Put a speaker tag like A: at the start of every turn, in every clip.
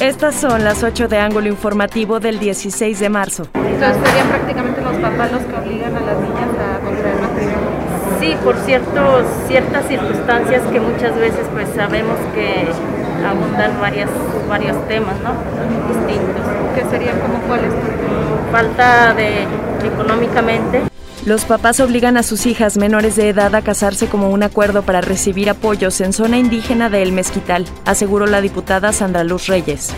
A: Estas son las 8 de ángulo informativo del 16 de marzo.
B: Entonces serían prácticamente los papás los que obligan a las niñas a contraer matrimonio.
C: Sí, por cierto, ciertas circunstancias que muchas veces pues sabemos que abundan varias, varios temas, ¿no? Distintos.
B: ¿Qué serían como cuáles?
C: Falta de económicamente.
A: Los papás obligan a sus hijas menores de edad a casarse como un acuerdo para recibir apoyos en zona indígena de El Mezquital, aseguró la diputada Sandra Luz Reyes.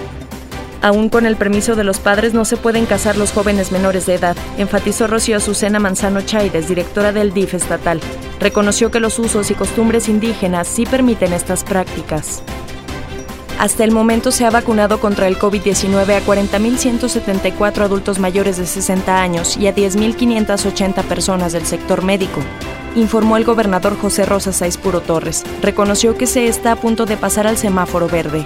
A: Aún con el permiso de los padres no se pueden casar los jóvenes menores de edad, enfatizó Rocío Azucena Manzano Chaides, directora del DIF estatal. Reconoció que los usos y costumbres indígenas sí permiten estas prácticas. Hasta el momento se ha vacunado contra el COVID-19 a 40.174 adultos mayores de 60 años y a 10.580 personas del sector médico, informó el gobernador José Rosa Puro Torres. Reconoció que se está a punto de pasar al semáforo verde.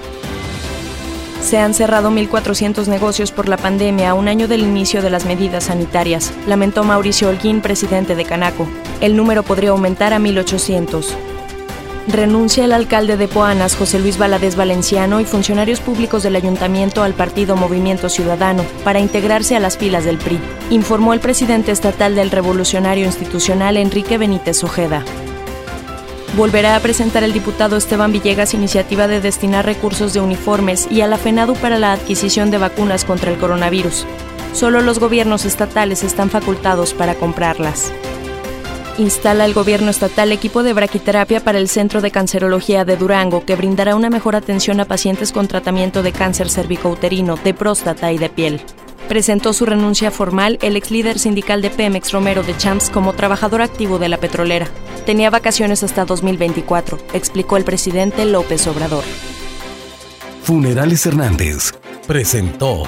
A: Se han cerrado 1.400 negocios por la pandemia a un año del inicio de las medidas sanitarias, lamentó Mauricio Holguín, presidente de Canaco. El número podría aumentar a 1.800. Renuncia el alcalde de Poanas, José Luis Valadez Valenciano, y funcionarios públicos del ayuntamiento al partido Movimiento Ciudadano para integrarse a las filas del PRI, informó el presidente estatal del Revolucionario Institucional, Enrique Benítez Ojeda. Volverá a presentar el diputado Esteban Villegas iniciativa de destinar recursos de uniformes y a la FENADU para la adquisición de vacunas contra el coronavirus. Solo los gobiernos estatales están facultados para comprarlas instala el gobierno estatal equipo de braquiterapia para el Centro de Cancerología de Durango, que brindará una mejor atención a pacientes con tratamiento de cáncer cervicouterino, de próstata y de piel. Presentó su renuncia formal el ex líder sindical de Pemex, Romero de Champs, como trabajador activo de la petrolera. Tenía vacaciones hasta 2024, explicó el presidente López Obrador.
D: Funerales Hernández presentó